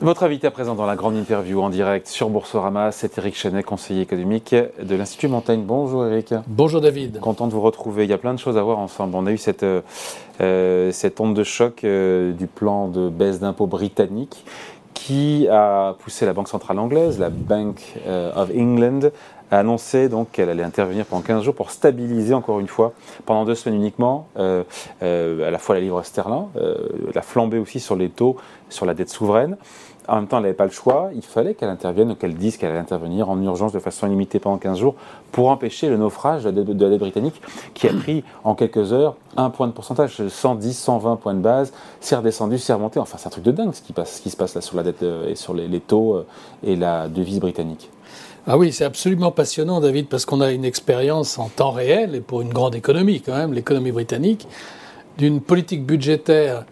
Votre invité à présent dans la grande interview en direct sur Boursorama, c'est Eric Chenet, conseiller économique de l'Institut Montaigne. Bonjour Eric. Bonjour David. Content de vous retrouver. Il y a plein de choses à voir ensemble. On a eu cette, euh, cette onde de choc euh, du plan de baisse d'impôts britannique qui a poussé la Banque centrale anglaise, la Bank euh, of England, a annoncé donc qu'elle allait intervenir pendant 15 jours pour stabiliser encore une fois, pendant deux semaines uniquement, euh, euh, à la fois la livre sterling, euh, la flambée aussi sur les taux, sur la dette souveraine. En même temps, elle n'avait pas le choix, il fallait qu'elle intervienne ou qu'elle dise qu'elle allait intervenir en urgence de façon illimitée pendant 15 jours pour empêcher le naufrage de la dette, britannique qui a pris en quelques heures un point de pourcentage, 110, 120 points de base, c'est redescendu, c'est remonté. Enfin, c'est un truc de dingue ce qui, se passe là sur la dette euh, et sur les, les taux euh, et la devise britannique. Ah oui, c'est absolument passionnant, David, parce qu'on a une expérience en temps réel, et pour une grande économie quand même, l'économie britannique, d'une politique budgétaire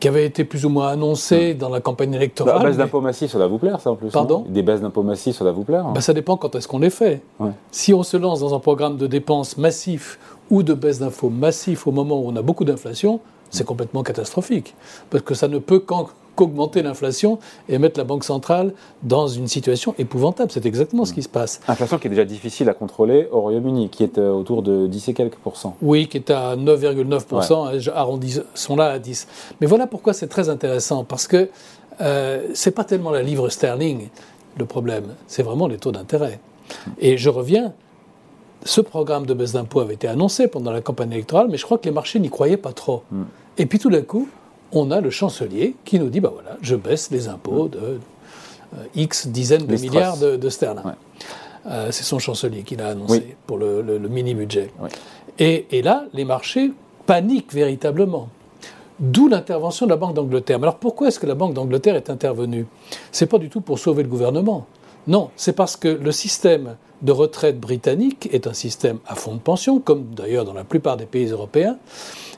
qui avait été plus ou moins annoncée dans la campagne électorale. Bah, baisse mais- d'impôts massifs, ça va vous plaire, ça en plus. Pardon Des baisses d'impôts massifs, ça va vous plaire hein Ben, ça dépend quand est-ce qu'on les fait. Ouais. Si on se lance dans un programme de dépenses massif ou de baisse d'infos massif au moment où on a beaucoup d'inflation, c'est complètement catastrophique. Parce que ça ne peut qu'en- qu'augmenter l'inflation et mettre la Banque centrale dans une situation épouvantable. C'est exactement ce qui se passe. Inflation qui est déjà difficile à contrôler au Royaume-Uni, qui est euh, autour de 10 et quelques pourcents. Oui, qui est à 9,9%, arrondissons là à 10. Mais voilà pourquoi c'est très intéressant, parce que euh, c'est pas tellement la livre sterling le problème, c'est vraiment les taux d'intérêt. Et je reviens, ce programme de baisse d'impôts avait été annoncé pendant la campagne électorale, mais je crois que les marchés n'y croyaient pas trop. Et puis tout d'un coup, on a le chancelier qui nous dit, bah voilà, je baisse les impôts de euh, X dizaines de Les milliards de, de sterling. Ouais. Euh, c'est son chancelier qui l'a annoncé Oui. pour le, le- le mini-budget. Oui. Et, et là, les marchés paniquent véritablement. D'où l'intervention de la Banque d'Angleterre. Mais alors pourquoi est-ce que la Banque d'Angleterre est intervenue? C'est pas du tout pour sauver le gouvernement. Non, c'est parce que le système de retraite britannique est un système à fonds de pension, comme d'ailleurs dans la plupart des pays européens.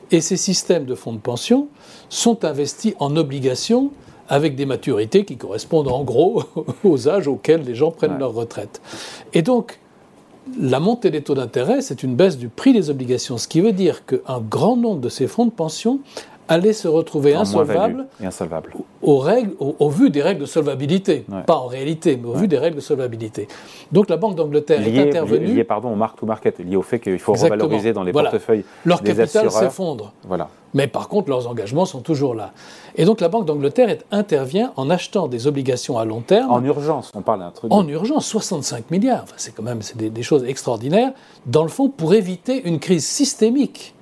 Et ces systèmes de fonds de pension sont investis en obligations avec des maturités qui correspondent en gros aux âges auxquels les gens prennent Ouais. leur retraite. Et donc, la montée des taux d'intérêt, c'est une baisse du prix des obligations, ce qui veut dire qu'un grand nombre de ces fonds de pension allaient se retrouver insolvable. aux règles, au, au vu des règles de solvabilité. Ouais. Pas en réalité, mais au vu des règles de solvabilité. Donc la Banque d'Angleterre est intervenue, lié, pardon, au mark-to-market, lié au fait qu'il faut Exactement. revaloriser dans les Voilà. portefeuilles leur des capital s'effondre. Voilà. Mais par contre, leurs engagements sont toujours là. Et donc la Banque d'Angleterre intervient en achetant des obligations à long terme. En urgence, on parle d'un truc. En urgence, 65 milliards. Enfin, c'est quand même des, des choses extraordinaires, dans le fond, pour éviter une crise systémique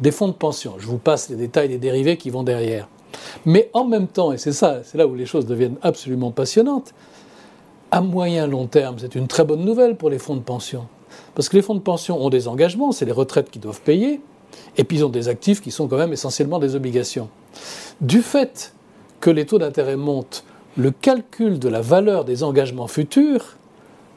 des fonds de pension. Je vous passe les détails des dérivés qui vont derrière. Mais en même temps, et c'est ça, c'est là où les choses deviennent absolument passionnantes, à moyen long terme, c'est une très bonne nouvelle pour les fonds de pension. Parce que les fonds de pension ont des engagements, c'est les retraites qui doivent payer, et puis ils ont des actifs qui sont quand même essentiellement des obligations. Du fait que les taux d'intérêt montent, le calcul de la valeur des engagements futurs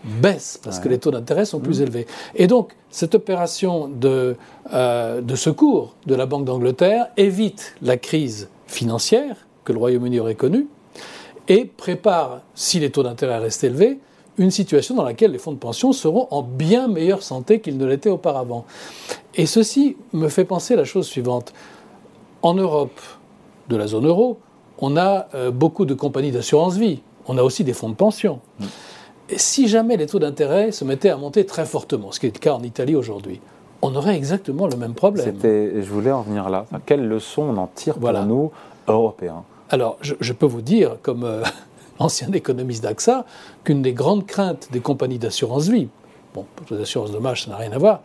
baisse parce que les taux d'intérêt sont plus élevés. Et donc, cette opération de, euh, de secours de la Banque d'Angleterre évite la crise financière que le Royaume-Uni aurait connue et prépare, si les taux d'intérêt restent élevés, une situation dans laquelle les fonds de pension seront en bien meilleure santé qu'ils ne l'étaient auparavant. Et ceci me fait penser à la chose suivante. En Europe, de la zone euro, on a euh, beaucoup de compagnies d'assurance vie. On a aussi des fonds de pension. Et si jamais les taux d'intérêt se mettaient à monter très fortement, ce qui est le cas en Italie aujourd'hui, on aurait exactement le même problème. C'était, je voulais en venir là. Enfin, quelle leçon on en tire Voilà. pour nous, Européens Alors, je, je peux vous dire, comme euh, ancien économiste d'AXA, qu'une des grandes craintes des compagnies d'assurance vie, bon, pour les assurances dommages, ça n'a rien à voir,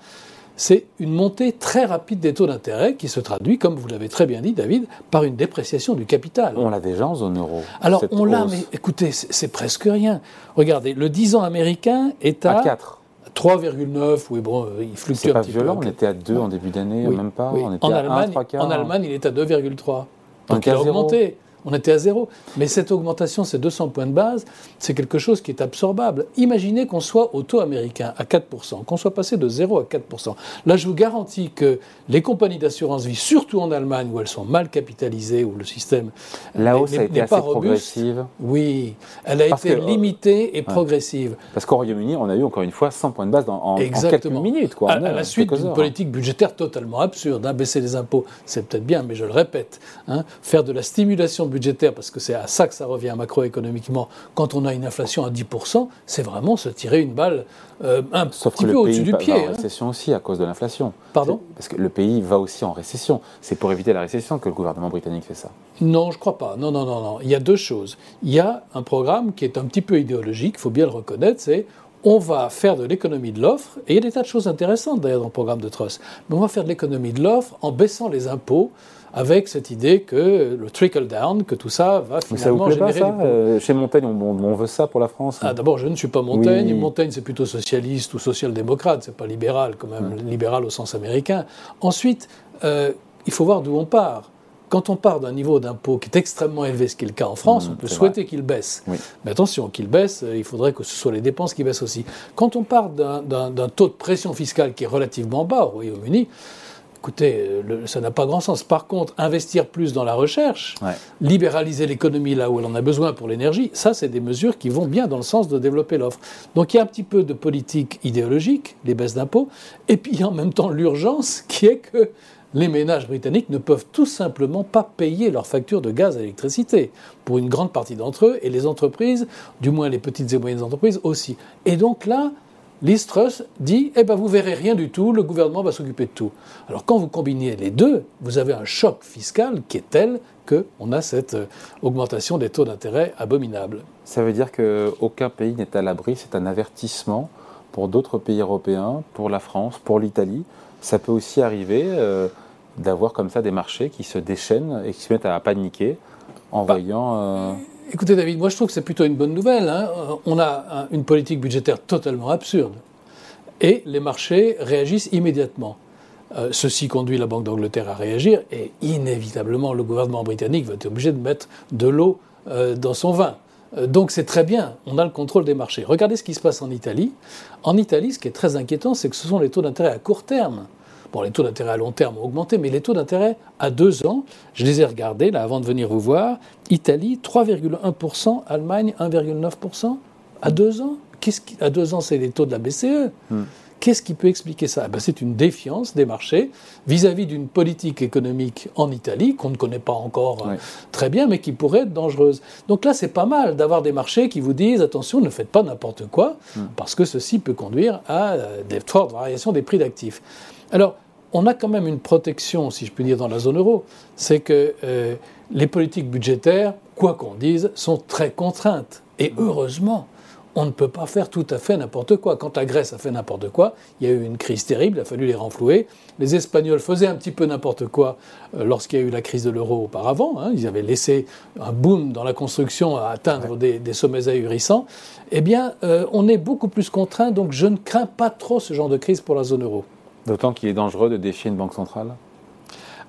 c'est une montée très rapide des taux d'intérêt qui se traduit, comme vous l'avez très bien dit, David, par une dépréciation du capital. On l'a déjà en zone euro. Alors, on l'a, mais écoutez, c'est presque rien. Regardez, le 10 ans américain est à, À 4. 3,9, oui, bon, euh, il fluctue C'est un pas petit violent, peu. on était à 2 en début d'année, Oui, même pas. oui. On était en, à 1, Allemagne, 3 quarts. en Allemagne, il est à 2,3. On Donc il a augmenté. On était à zéro. Mais cette augmentation, ces 200 points de base, c'est quelque chose qui est absorbable. Imaginez qu'on soit au taux américain à 4%, qu'on soit passé de 0 à 4%. Là, je vous garantis que les compagnies d'assurance vie, surtout en Allemagne, où elles sont mal capitalisées, où le système n'est- hausse a été pas assez robuste, progressive. Oui, elle a Parce été que, euh, limitée et progressive. Parce qu'au Royaume-Uni, on a eu encore une fois 100 points de base dans- en, en quelques Exactement. minutes. Quoi, à, la suite d'une politique budgétaire totalement absurde. hein. Baisser les impôts, c'est peut-être bien, mais je le répète. hein, faire de la stimulation budgétaire, parce que c'est à ça que ça revient macroéconomiquement, quand on a une inflation à 10%, c'est vraiment se tirer une balle euh, un petit peu au-dessus du pied. Va en hein. récession aussi à cause de l'inflation. Pardon Parce que le pays va aussi en récession. C'est pour éviter la récession que le gouvernement britannique fait ça. Non, je ne crois pas. Non, non, non, non. Il y a deux choses. Il y a un programme qui est un petit peu idéologique, il faut bien le reconnaître, c'est on va faire de l'économie de l'offre, et il y a des tas de choses intéressantes d'ailleurs dans le programme de Truss, mais on va faire de l'économie de l'offre en baissant les impôts avec cette idée que le trickle down, que tout ça va finalement ça vous générer pas, ça euh, Chez Montaigne, on, veut ça pour la France ah, D'abord, je ne suis pas Montaigne. Montaigne, c'est plutôt socialiste ou social-démocrate, c'est pas libéral quand même, libéral au sens américain. Ensuite, euh, il faut voir d'où on part. Quand on part d'un niveau d'impôt qui est extrêmement élevé, ce qui est le cas en France, mmh, on peut souhaiter qu'il baisse. Mais attention, qu'il baisse, euh, il faudrait que ce soit les dépenses qui baissent aussi. Quand on part d'un taux de pression fiscale qui est relativement bas au Royaume-Uni, écoutez, ça n'a pas grand sens. Par contre, investir plus dans la recherche, libéraliser l'économie là où elle en a besoin pour l'énergie, ça, c'est des mesures qui vont bien dans le sens de développer l'offre. Donc il y a un petit peu de politique idéologique, les baisses d'impôts, et puis en même temps l'urgence qui est que les ménages britanniques ne peuvent tout simplement pas payer leurs factures de gaz et d'électricité, pour une grande partie d'entre eux, et les entreprises, du moins les petites et moyennes entreprises aussi. Et donc là, Liz Truss dit Eh ben vous verrez rien du tout, le gouvernement va s'occuper de tout. Alors quand vous combinez les deux, vous avez un choc fiscal qui est tel qu'on a cette euh, augmentation des taux d'intérêt abominable. Ça veut dire qu'aucun pays n'est à l'abri, c'est un avertissement pour d'autres pays européens, pour la France, pour l'Italie. Ça peut aussi arriver. Euh, d'avoir comme ça des marchés qui se déchaînent et qui se mettent à paniquer en bah, voyant. Euh, écoutez, David, moi je trouve que c'est plutôt une bonne nouvelle. Hein. On a une politique budgétaire totalement absurde et les marchés réagissent immédiatement. Euh, ceci conduit la Banque d'Angleterre à réagir et inévitablement le gouvernement britannique va être obligé de mettre de l'eau euh, dans son vin. Donc c'est très bien, on a le contrôle des marchés. Regardez ce qui se passe en Italie. En Italie, ce qui est très inquiétant, c'est que ce sont les taux d'intérêt à court terme Bon, les taux d'intérêt à long terme ont augmenté, mais les taux d'intérêt à deux ans, je les ai regardés là avant de venir vous voir. Italie 3,1%, Allemagne 1,9%. À deux ans Qu'est-ce qui, À deux ans, c'est les taux de la BCE. Hmm. Qu'est-ce qui peut expliquer ça? Ben, C'est une défiance des marchés vis-à-vis d'une politique économique en Italie qu'on ne connaît pas encore euh, très bien, mais qui pourrait être dangereuse. Donc là, c'est pas mal d'avoir des marchés qui vous disent attention, ne faites pas n'importe quoi, hmm. parce que ceci peut conduire à euh, des fortes variations des prix d'actifs. Alors, on a quand même une protection, si je puis dire, dans la zone euro. C'est que euh, les politiques budgétaires, quoi qu'on dise, sont très contraintes. Et heureusement, on ne peut pas faire tout à fait n'importe quoi. Quand la Grèce a fait n'importe quoi, il y a eu une crise terrible, il a fallu les renflouer. Les Espagnols faisaient un petit peu n'importe quoi euh, lorsqu'il y a eu la crise de l'euro auparavant. Hein. Ils avaient laissé un boom dans la construction à atteindre des, sommets ahurissants. Eh bien, euh, on est beaucoup plus contraint, donc je ne crains pas trop ce genre de crise pour la zone euro. D'autant qu'il est dangereux de défier une banque centrale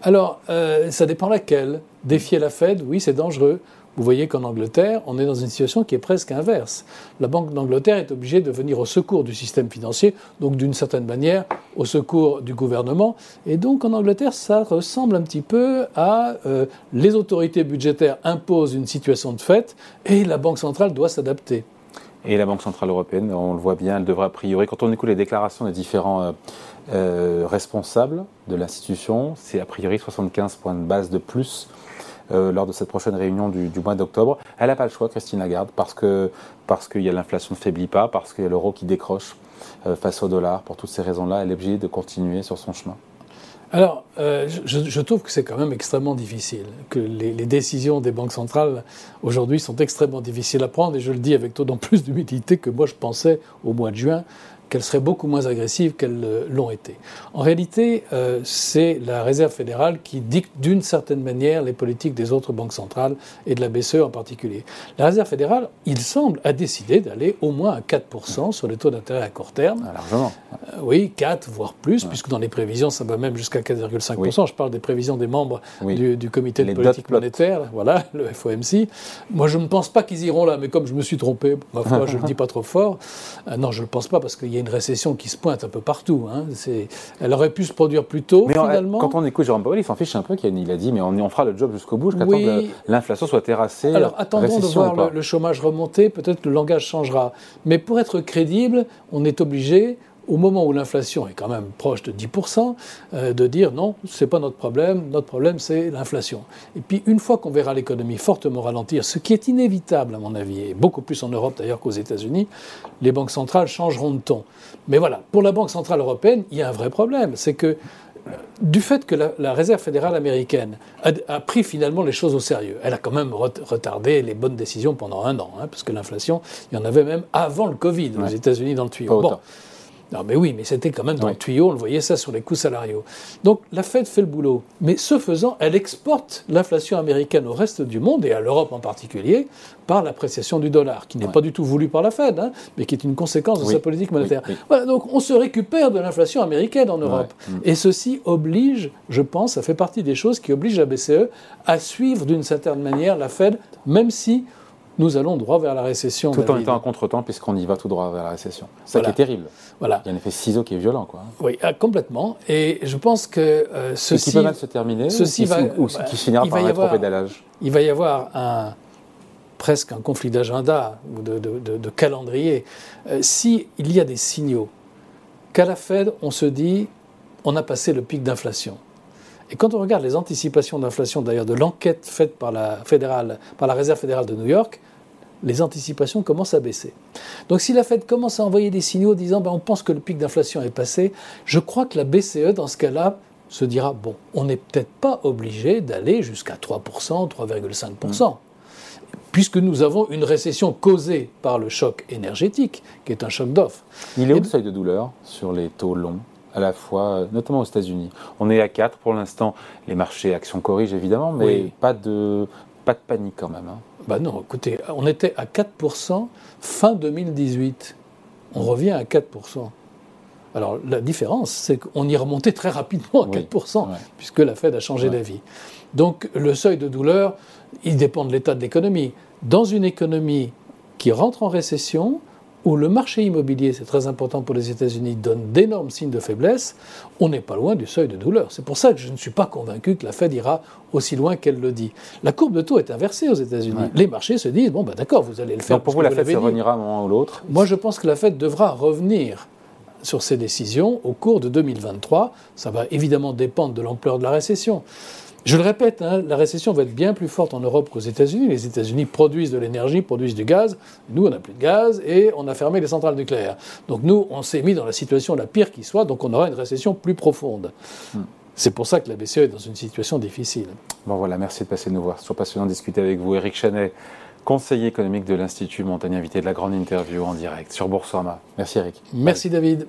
Alors, euh, ça dépend laquelle. Défier la Fed, oui, c'est dangereux. Vous voyez qu'en Angleterre, on est dans une situation qui est presque inverse. La Banque d'Angleterre est obligée de venir au secours du système financier, donc d'une certaine manière au secours du gouvernement. Et donc en Angleterre, ça ressemble un petit peu à euh, les autorités budgétaires imposent une situation de fait et la Banque centrale doit s'adapter. Et la Banque Centrale Européenne, on le voit bien, elle devrait a priori, quand on écoute les déclarations des différents euh, euh, responsables de l'institution, c'est a priori 75 points de base de plus euh, lors de cette prochaine réunion du, mois d'octobre. Elle n'a pas le choix, Christine Lagarde, parce que qu'il y a l'inflation ne faiblit pas, parce qu'il y a l'euro qui décroche face au dollar. Pour toutes ces raisons-là, elle est obligée de continuer sur son chemin. Alors, euh, je, trouve que c'est quand même extrêmement difficile, que les, décisions des banques centrales aujourd'hui sont extrêmement difficiles à prendre, et je le dis avec d'autant plus d'humilité que moi je pensais au mois de juin qu'elles seraient beaucoup moins agressives qu'elles l'ont été. En réalité, euh, c'est la Réserve fédérale qui dicte d'une certaine manière les politiques des autres banques centrales et de la BCE en particulier. La Réserve fédérale, il semble, a décidé d'aller au moins à 4% sur les taux d'intérêt à court terme. Ah, largement. Euh, oui, 4, voire plus, puisque dans les prévisions, ça va même jusqu'à 4,5%. Je parle des prévisions des membres du, comité de politique monétaire, voilà, le FOMC. Moi, je ne pense pas qu'ils iront là, mais comme je me suis trompé, ma foi, je ne le dis pas trop fort. Euh, non, je ne le pense pas parce qu'il y a une récession qui se pointe un peu partout. Hein. Elle aurait pu se produire plus tôt, mais finalement. quand on écoute Jérôme Powell, il s'en fiche un peu. Il a dit, mais on, fera le job jusqu'au bout, jusqu'à oui. que l'inflation soit terrassée. Alors, attendons de voir le, chômage remonter. Peut-être que le langage changera. Mais pour être crédible, on est obligé au moment où l'inflation est quand même proche de 10%, euh, de dire non, ce n'est pas notre problème, notre problème c'est l'inflation. Et puis une fois qu'on verra l'économie fortement ralentir, ce qui est inévitable à mon avis, et beaucoup plus en Europe d'ailleurs qu'aux États-Unis, les banques centrales changeront de ton. Mais voilà, pour la Banque centrale européenne, il y a un vrai problème, c'est que du fait que la, Réserve fédérale américaine a, pris finalement les choses au sérieux, elle a quand même retardé les bonnes décisions pendant un an, hein, parce que l'inflation, il y en avait même avant le Covid aux États-Unis dans le tuyau. Bon, non, mais oui, mais c'était quand même dans le tuyau, on le voyait ça sur les coûts salariaux. Donc la Fed fait le boulot. Mais ce faisant, elle exporte l'inflation américaine au reste du monde, et à l'Europe en particulier, par l'appréciation du dollar, qui n'est pas du tout voulu par la Fed, hein, mais qui est une conséquence de sa politique monétaire. voilà, donc on se récupère de l'inflation américaine en Europe. Mm. Et ceci oblige, je pense, ça fait partie des choses qui obligent la BCE à suivre d'une certaine manière la Fed, même si nous allons droit vers la récession. Tout en étant en contre-temps, puisqu'on y va tout droit vers la récession. Ça qui est terrible. Voilà. Il y a un effet ciseau qui est violent. Quoi. Oui, ah, complètement. Et je pense que euh, ceci. Et qui peut mal se terminer, ceci va, ou, qui finira par rétropédalage. Il va y avoir un, presque un conflit d'agenda ou de, de, calendrier. Euh, S'il y a des signaux qu'à la Fed, on se dit on a passé le pic d'inflation. Et quand on regarde les anticipations d'inflation, d'ailleurs, de l'enquête faite par la, fédérale, par la Réserve fédérale de New York, les anticipations commencent à baisser. Donc si la Fed commence à envoyer des signaux disant ben, on pense que le pic d'inflation est passé, je crois que la BCE, dans ce cas-là, se dira bon, on n'est peut-être pas obligé d'aller jusqu'à 3%, 3,5%. Puisque nous avons une récession causée par le choc énergétique, qui est un choc d'offres. Il est où le seuil de douleur sur les taux longs? À la fois, notamment aux États-Unis. On est à 4 pour l'instant. Les marchés actions corrigent évidemment, mais pas, de, pas de panique quand même. Hein. Bah non, écoutez, on était à 4% fin 2018. On revient à 4%. Alors la différence, c'est qu'on y remontait très rapidement à 4%, puisque la Fed a changé d'avis. Donc le seuil de douleur, il dépend de l'état de l'économie. Dans une économie qui rentre en récession, où le marché immobilier, c'est très important pour les États-Unis, donne d'énormes signes de faiblesse, on n'est pas loin du seuil de douleur. C'est pour ça que je ne suis pas convaincu que la Fed ira aussi loin qu'elle le dit. La courbe de taux est inversée aux États-Unis. Les marchés se disent bon, ben d'accord, vous allez le faire. Donc pour vous, la Fed se revenira à un moment ou l'autre Moi, je pense que la Fed devra revenir sur ses décisions au cours de 2023. Ça va évidemment dépendre de l'ampleur de la récession. Je le répète, hein, la récession va être bien plus forte en Europe qu'aux États-Unis. Les États-Unis produisent de l'énergie, produisent du gaz. Nous, on n'a plus de gaz et on a fermé les centrales nucléaires. Donc nous, on s'est mis dans la situation la pire qui soit, donc on aura une récession plus profonde. Hmm. C'est pour ça que la BCE est dans une situation difficile. Bon voilà, merci de passer nous voir. C'est toujours passionnant de discuter avec vous. Eric Chanet, conseiller économique de l'Institut Montaigne, invité de la grande interview en direct sur Boursorama. Merci Eric. Merci David.